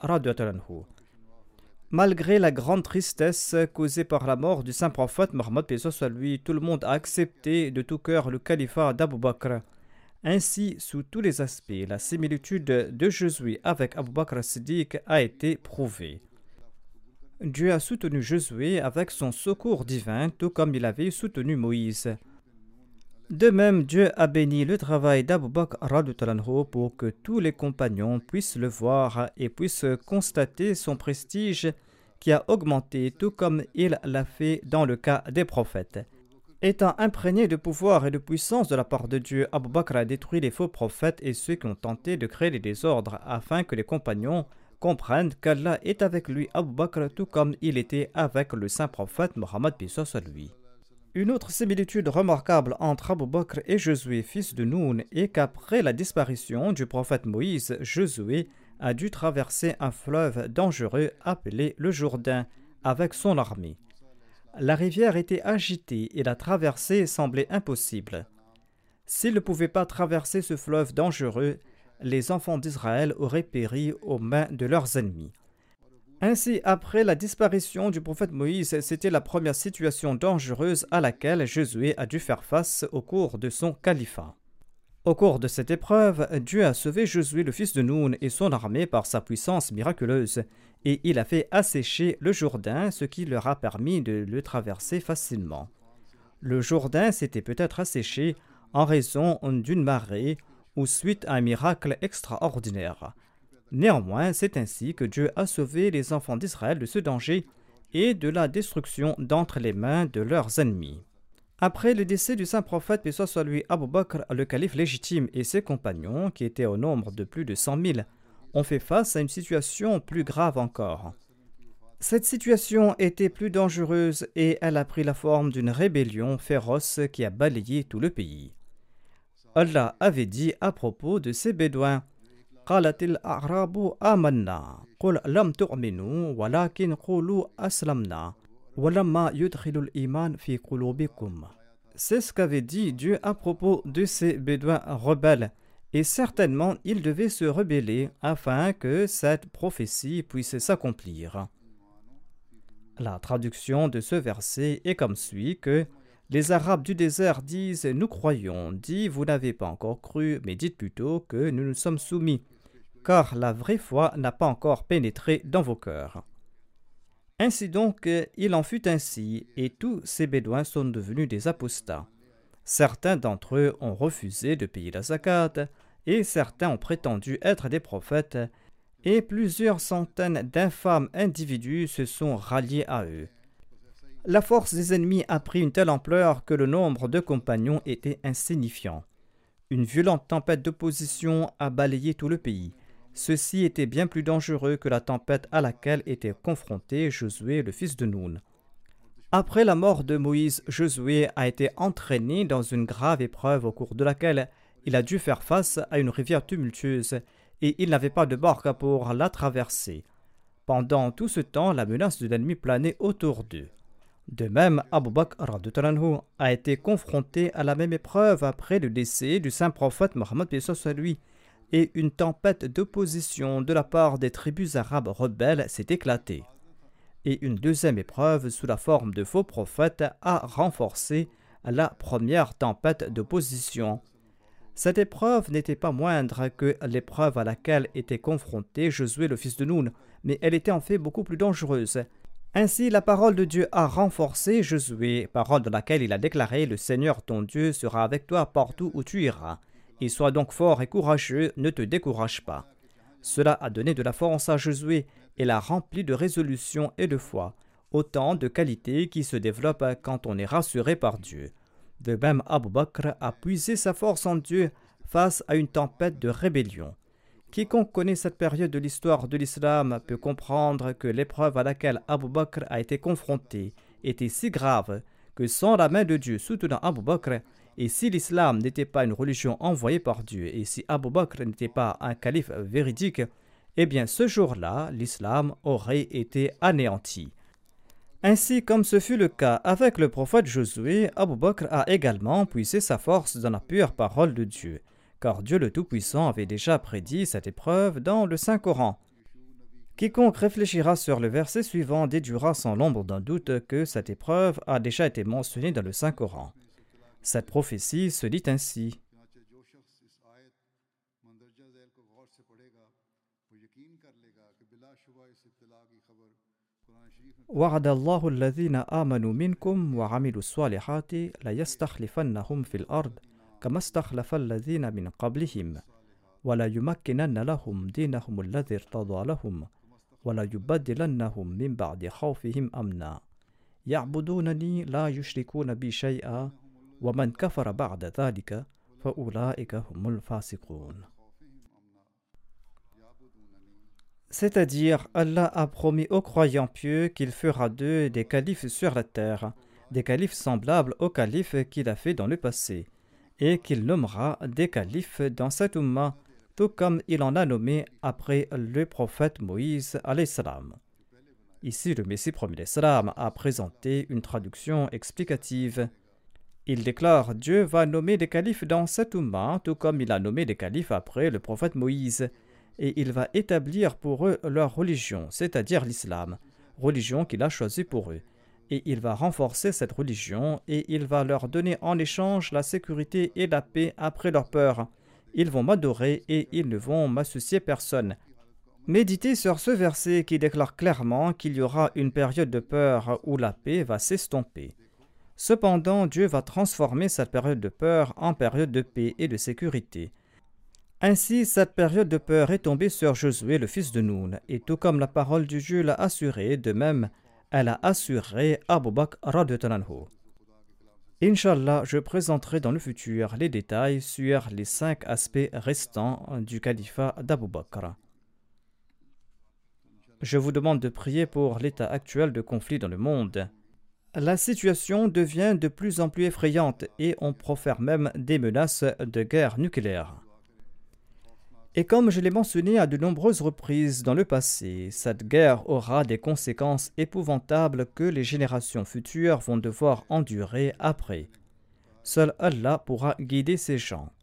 Malgré la grande tristesse causée par la mort du saint prophète Mohammed lui, tout le monde a accepté de tout cœur le califat d'Abu Bakr. Ainsi, sous tous les aspects, la similitude de Josué avec Abu Bakr Siddiq a été prouvée. Dieu a soutenu Josué avec son secours divin, tout comme il avait soutenu Moïse. De même, Dieu a béni le travail d'Abu Bakr pour que tous les compagnons puissent le voir et puissent constater son prestige qui a augmenté tout comme il l'a fait dans le cas des prophètes. Étant imprégné de pouvoir et de puissance de la part de Dieu, Abu Bakr a détruit les faux prophètes et ceux qui ont tenté de créer les désordres afin que les compagnons comprennent qu'Allah est avec lui, Abu Bakr, tout comme il était avec le saint prophète Mohammed lui. Une autre similitude remarquable entre Abu Bakr et Josué, fils de Noun, est qu'après la disparition du prophète Moïse, Josué a dû traverser un fleuve dangereux appelé le Jourdain avec son armée. La rivière était agitée et la traversée semblait impossible. S'il ne pouvait pas traverser ce fleuve dangereux, les enfants d'Israël auraient péri aux mains de leurs ennemis. Ainsi, après la disparition du prophète Moïse, c'était la première situation dangereuse à laquelle Josué a dû faire face au cours de son califat. Au cours de cette épreuve, Dieu a sauvé Josué le fils de Noun et son armée par sa puissance miraculeuse, et il a fait assécher le Jourdain, ce qui leur a permis de le traverser facilement. Le Jourdain s'était peut-être asséché en raison d'une marée ou suite à un miracle extraordinaire. Néanmoins, c'est ainsi que Dieu a sauvé les enfants d'Israël de ce danger et de la destruction d'entre les mains de leurs ennemis. Après le décès du saint prophète, soit Abu Bakr, le calife légitime, et ses compagnons, qui étaient au nombre de plus de cent mille, ont fait face à une situation plus grave encore. Cette situation était plus dangereuse et elle a pris la forme d'une rébellion féroce qui a balayé tout le pays. Allah avait dit à propos de ces Bédouins قالت الأعراب آمنا قل لم تؤمنوا ولكن قولوا أسلمنا ولما يدخل الإيمان في قلوبكم C'est ce qu'avait dit Dieu à propos de ces Bédouins rebelles. Et certainement, ils devaient se rebeller afin que cette prophétie puisse s'accomplir. La traduction de ce verset est comme suit que les Arabes du désert disent Nous croyons, dit Vous n'avez pas encore cru, mais dites plutôt que nous nous sommes soumis car la vraie foi n'a pas encore pénétré dans vos cœurs. Ainsi donc, il en fut ainsi, et tous ces Bédouins sont devenus des apostats. Certains d'entre eux ont refusé de payer la zakat, et certains ont prétendu être des prophètes, et plusieurs centaines d'infâmes individus se sont ralliés à eux. La force des ennemis a pris une telle ampleur que le nombre de compagnons était insignifiant. Une violente tempête d'opposition a balayé tout le pays. Ceci était bien plus dangereux que la tempête à laquelle était confronté Josué, le fils de Noun. Après la mort de Moïse, Josué a été entraîné dans une grave épreuve au cours de laquelle il a dû faire face à une rivière tumultueuse et il n'avait pas de barque pour la traverser. Pendant tout ce temps, la menace de l'ennemi planait autour d'eux. De même, Abu Bakr a été confronté à la même épreuve après le décès du saint prophète Mohammed lui et une tempête d'opposition de la part des tribus arabes rebelles s'est éclatée. et une deuxième épreuve sous la forme de faux prophètes a renforcé la première tempête d'opposition. Cette épreuve n'était pas moindre que l'épreuve à laquelle était confronté Josué le fils de Noun, mais elle était en fait beaucoup plus dangereuse. Ainsi, la parole de Dieu a renforcé Josué, parole dans laquelle il a déclaré Le Seigneur ton Dieu sera avec toi partout où tu iras. Et sois donc fort et courageux, ne te décourage pas. Cela a donné de la force à Josué et l'a rempli de résolution et de foi, autant de qualités qui se développent quand on est rassuré par Dieu. De même, Abu Bakr a puisé sa force en Dieu face à une tempête de rébellion. Quiconque connaît cette période de l'histoire de l'islam peut comprendre que l'épreuve à laquelle Abu Bakr a été confronté était si grave que sans la main de Dieu soutenant Abu Bakr, et si l'islam n'était pas une religion envoyée par Dieu, et si Abu Bakr n'était pas un calife véridique, eh bien ce jour-là, l'islam aurait été anéanti. Ainsi comme ce fut le cas avec le prophète Josué, Abu Bakr a également puisé sa force dans la pure parole de Dieu, car Dieu le Tout-Puissant avait déjà prédit cette épreuve dans le Saint-Coran. Quiconque réfléchira sur le verset suivant déduira sans l'ombre d'un doute que cette épreuve a déjà été mentionnée dans le Saint-Coran. Cette prophétie se dit ainsi. وعد الله الذين آمنوا منكم وعملوا الصالحات ليستخلفنهم في الأرض كما استخلف الذين من قبلهم ولا يمكنن لهم دينهم الذي ارتضى لهم ولا يبدلنهم من بعد خوفهم أمنا يعبدونني لا يشركون بي شيئا ومن كفر بعد ذلك فأولئك هم الفاسقون C'est-à-dire, Allah a promis aux croyants pieux qu'il fera d'eux des califes sur la terre, des califes semblables aux califes qu'il a fait dans le passé, et qu'il nommera des califes dans cette umma, tout comme il en a nommé après le prophète Moïse salam. Ici, le Messie premier l'Islam a présenté une traduction explicative. Il déclare Dieu va nommer des califes dans cette umma, tout comme il a nommé des califes après le prophète Moïse et il va établir pour eux leur religion, c'est-à-dire l'islam, religion qu'il a choisie pour eux. Et il va renforcer cette religion et il va leur donner en échange la sécurité et la paix après leur peur. Ils vont m'adorer et ils ne vont m'associer personne. Méditez sur ce verset qui déclare clairement qu'il y aura une période de peur où la paix va s'estomper. Cependant, Dieu va transformer cette période de peur en période de paix et de sécurité. Ainsi, cette période de peur est tombée sur Josué, le fils de Noun, et tout comme la parole du Dieu l'a assuré, de même, elle a assuré Abu Bakr Inch'Allah, je présenterai dans le futur les détails sur les cinq aspects restants du califat d'Abu Bakr. Je vous demande de prier pour l'état actuel de conflit dans le monde. La situation devient de plus en plus effrayante et on profère même des menaces de guerre nucléaire. Et comme je l'ai mentionné à de nombreuses reprises dans le passé, cette guerre aura des conséquences épouvantables que les générations futures vont devoir endurer après. Seul Allah pourra guider ces gens.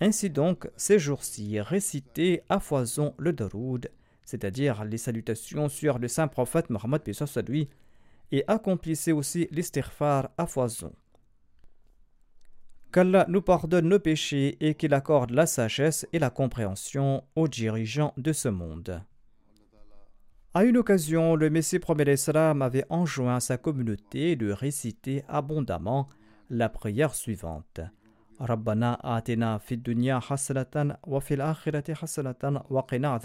Ainsi donc, ces jours-ci, récitez à foison le Daroud, c'est-à-dire les salutations sur le saint prophète Mohammed lui, et accomplissez aussi l'istighfar à foison qu'Allah nous pardonne nos péchés et qu'il accorde la sagesse et la compréhension aux dirigeants de ce monde. À une occasion, le Messie premier Islam avait enjoint sa communauté de réciter abondamment la prière suivante. Rabbana atina fid dunya hasanatan wa fil akhirati hasanatan wa qina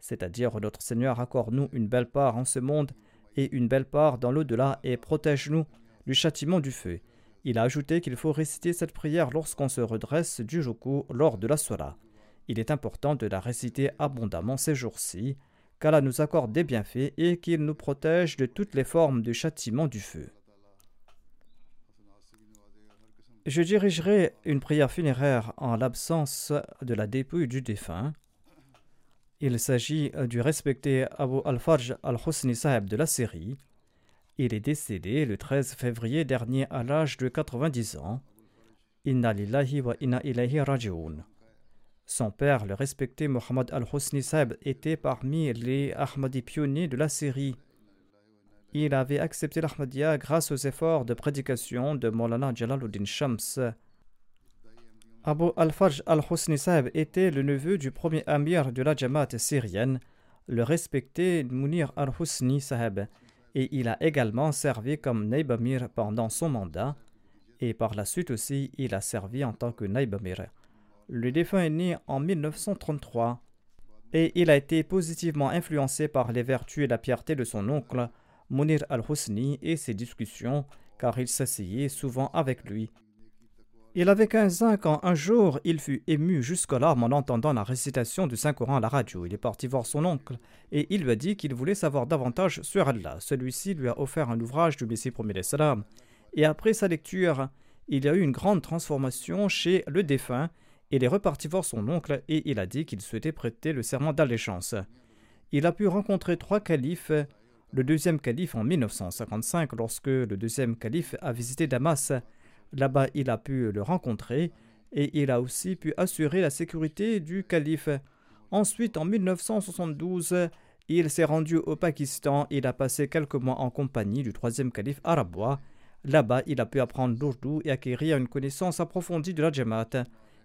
C'est-à-dire, notre Seigneur, accorde-nous une belle part en ce monde et une belle part dans l'au-delà et protège-nous du châtiment du feu. Il a ajouté qu'il faut réciter cette prière lorsqu'on se redresse du joku lors de la sola. Il est important de la réciter abondamment ces jours-ci, qu'Allah nous accorde des bienfaits et qu'il nous protège de toutes les formes de châtiment du feu. Je dirigerai une prière funéraire en l'absence de la dépouille du défunt. Il s'agit du respecté Abu al-Farj al-Husni Sahib de la Syrie, il est décédé le 13 février dernier à l'âge de 90 ans. Son père, le respecté Mohammad al-Husni Sahib, était parmi les Ahmadis pionniers de la Syrie. Il avait accepté l'Ahmadiyya grâce aux efforts de prédication de Maulana Jalaluddin Shams. Abu al-Fajj al-Husni Sahib était le neveu du premier amir de la Jamaat syrienne, le respecté Munir al-Husni Sahib, et il a également servi comme Naib Amir pendant son mandat, et par la suite aussi il a servi en tant que Naib Amir. Le défunt est né en 1933 et il a été positivement influencé par les vertus et la pierté de son oncle, Munir al-Husni, et ses discussions, car il s'asseyait souvent avec lui. Il avait 15 ans quand un jour il fut ému jusqu'aux larmes en entendant la récitation du Saint-Coran à la radio. Il est parti voir son oncle et il lui a dit qu'il voulait savoir davantage sur Allah. Celui-ci lui a offert un ouvrage du Messie premier salam. Et après sa lecture, il y a eu une grande transformation chez le défunt il est reparti voir son oncle et il a dit qu'il souhaitait prêter le serment d'allégeance. Il a pu rencontrer trois califes, le deuxième calife en 1955 lorsque le deuxième calife a visité Damas. Là-bas, il a pu le rencontrer et il a aussi pu assurer la sécurité du calife. Ensuite, en 1972, il s'est rendu au Pakistan. Il a passé quelques mois en compagnie du troisième calife arabois. Là-bas, il a pu apprendre l'ourdou et acquérir une connaissance approfondie de la Jamaat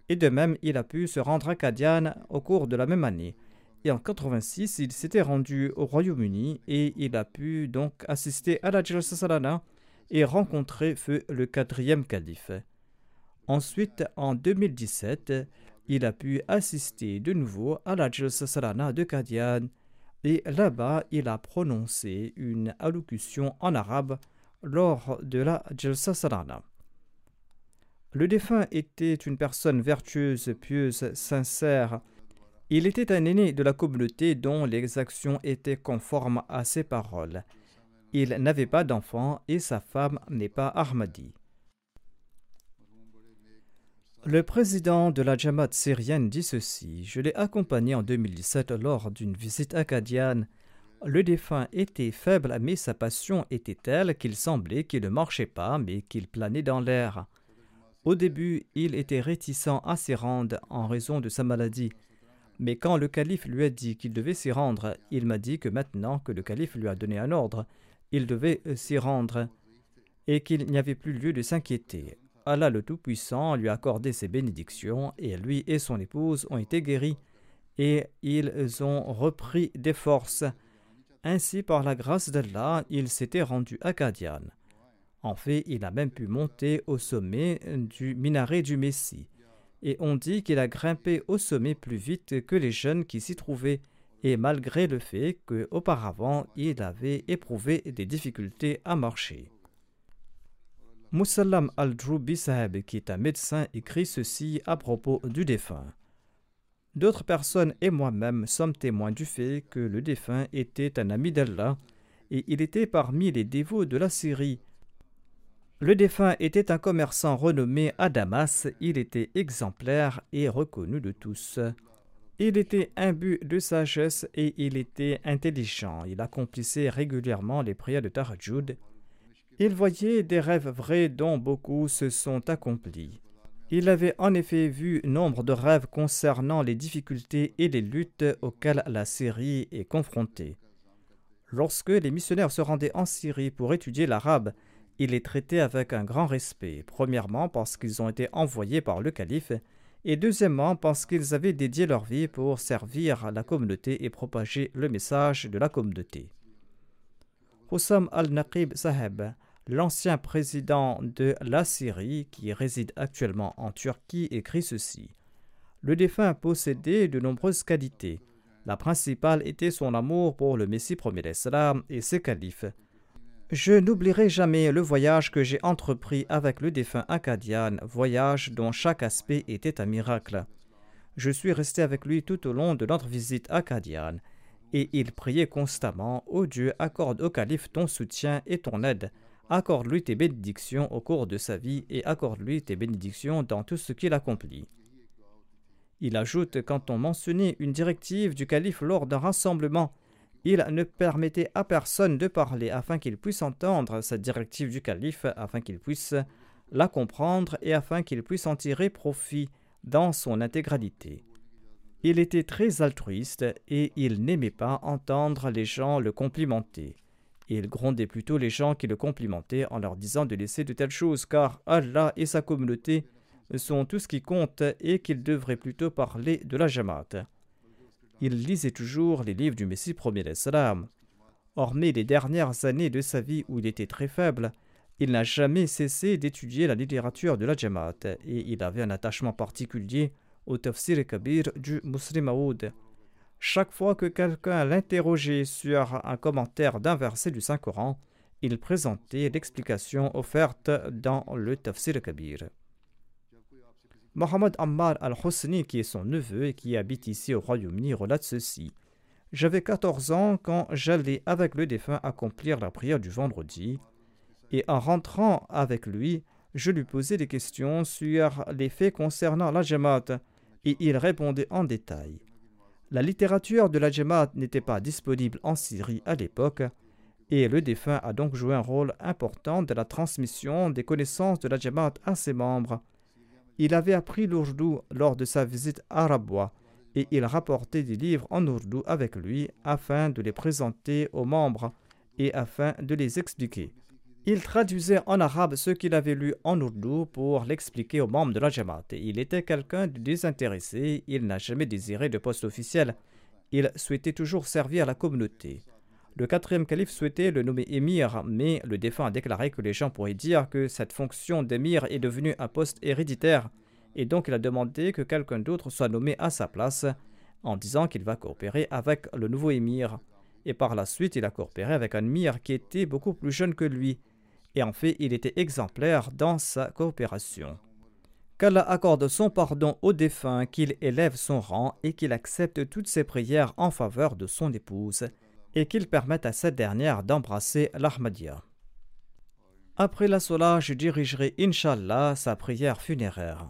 et de même il a pu se rendre à Kadian au cours de la même année. Et en 86, il s'était rendu au Royaume-Uni et il a pu donc assister à la Jalsa Salana et rencontrer feu le quatrième calife. Ensuite, en 2017, il a pu assister de nouveau à la Jalsa de Kadian et là-bas, il a prononcé une allocution en arabe lors de la Jalsa Salana. Le défunt était une personne vertueuse, pieuse, sincère. Il était un aîné de la communauté dont les actions étaient conformes à ses paroles. Il n'avait pas d'enfant et sa femme n'est pas Ahmadi. Le président de la Jamaat syrienne dit ceci Je l'ai accompagné en 2017 lors d'une visite acadienne. Le défunt était faible, mais sa passion était telle qu'il semblait qu'il ne marchait pas, mais qu'il planait dans l'air. Au début, il était réticent à s'y rendre en raison de sa maladie. Mais quand le calife lui a dit qu'il devait s'y rendre, il m'a dit que maintenant que le calife lui a donné un ordre, il devait euh, s'y rendre et qu'il n'y avait plus lieu de s'inquiéter. Allah le Tout-Puissant lui a accordé ses bénédictions et lui et son épouse ont été guéris et ils ont repris des forces. Ainsi, par la grâce d'Allah, il s'était rendu à Kadian. En fait, il a même pu monter au sommet du minaret du Messie. Et on dit qu'il a grimpé au sommet plus vite que les jeunes qui s'y trouvaient, et malgré le fait qu'auparavant il avait éprouvé des difficultés à marcher. Moussalam al-Droubi Saheb, qui est un médecin, écrit ceci à propos du défunt. D'autres personnes et moi-même sommes témoins du fait que le défunt était un ami d'Allah et il était parmi les dévots de la Syrie le défunt était un commerçant renommé à Damas, il était exemplaire et reconnu de tous. Il était imbu de sagesse et il était intelligent. Il accomplissait régulièrement les prières de Tarjud. Il voyait des rêves vrais dont beaucoup se sont accomplis. Il avait en effet vu nombre de rêves concernant les difficultés et les luttes auxquelles la Syrie est confrontée. Lorsque les missionnaires se rendaient en Syrie pour étudier l'arabe, il est traité avec un grand respect, premièrement parce qu'ils ont été envoyés par le calife, et deuxièmement parce qu'ils avaient dédié leur vie pour servir la communauté et propager le message de la communauté. Hussam al-Naqib Saheb, l'ancien président de la Syrie qui réside actuellement en Turquie, écrit ceci. Le défunt possédait de nombreuses qualités. La principale était son amour pour le Messie premier d'Islam et ses califes. Je n'oublierai jamais le voyage que j'ai entrepris avec le défunt Acadian, voyage dont chaque aspect était un miracle. Je suis resté avec lui tout au long de notre visite acadienne, et il priait constamment Ô Dieu, accorde au calife ton soutien et ton aide. Accorde-lui tes bénédictions au cours de sa vie et accorde-lui tes bénédictions dans tout ce qu'il accomplit. Il ajoute quand on mentionnait une directive du calife lors d'un rassemblement, il ne permettait à personne de parler afin qu'il puisse entendre cette directive du calife, afin qu'il puisse la comprendre et afin qu'il puisse en tirer profit dans son intégralité. Il était très altruiste et il n'aimait pas entendre les gens le complimenter. Il grondait plutôt les gens qui le complimentaient en leur disant de laisser de telles choses car Allah et sa communauté sont tout ce qui compte et qu'il devrait plutôt parler de la Jamaat. Il lisait toujours les livres du Messie premier l'Islam. Hormis les dernières années de sa vie où il était très faible, il n'a jamais cessé d'étudier la littérature de la Jamaat et il avait un attachement particulier au tafsir kabir du Muslim Aoud. Chaque fois que quelqu'un l'interrogeait sur un commentaire d'un verset du Saint-Coran, il présentait l'explication offerte dans le tafsir kabir. Mohamed Ammar al-Husni, qui est son neveu et qui habite ici au Royaume-Uni, relate ceci. J'avais 14 ans quand j'allais avec le défunt accomplir la prière du vendredi, et en rentrant avec lui, je lui posais des questions sur les faits concernant la Jamaat, et il répondait en détail. La littérature de la n'était pas disponible en Syrie à l'époque, et le défunt a donc joué un rôle important dans la transmission des connaissances de la Jamaat à ses membres il avait appris l'ourdou lors de sa visite à et il rapportait des livres en ourdou avec lui afin de les présenter aux membres et afin de les expliquer. Il traduisait en arabe ce qu'il avait lu en ourdou pour l'expliquer aux membres de la Jamaat. Il était quelqu'un de désintéressé, il n'a jamais désiré de poste officiel, il souhaitait toujours servir la communauté. Le quatrième calife souhaitait le nommer émir, mais le défunt a déclaré que les gens pourraient dire que cette fonction d'émir est devenue un poste héréditaire, et donc il a demandé que quelqu'un d'autre soit nommé à sa place, en disant qu'il va coopérer avec le nouveau émir. Et par la suite, il a coopéré avec un émir qui était beaucoup plus jeune que lui, et en fait, il était exemplaire dans sa coopération. Qu'Allah accorde son pardon au défunt, qu'il élève son rang et qu'il accepte toutes ses prières en faveur de son épouse et qu'il permette à cette dernière d'embrasser l'Ahmadiyya. Après la sola, je dirigerai, Inch'Allah, sa prière funéraire.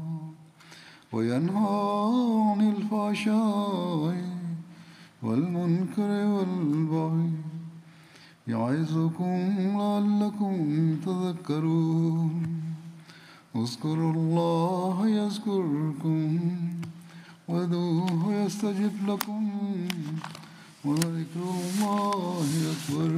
وينهى عن الفحشاء والمنكر والبغي يعظكم لعلكم تذكرون. اذكروا الله يذكركم وادعوه يستجب لكم ولذكر الله أكبر.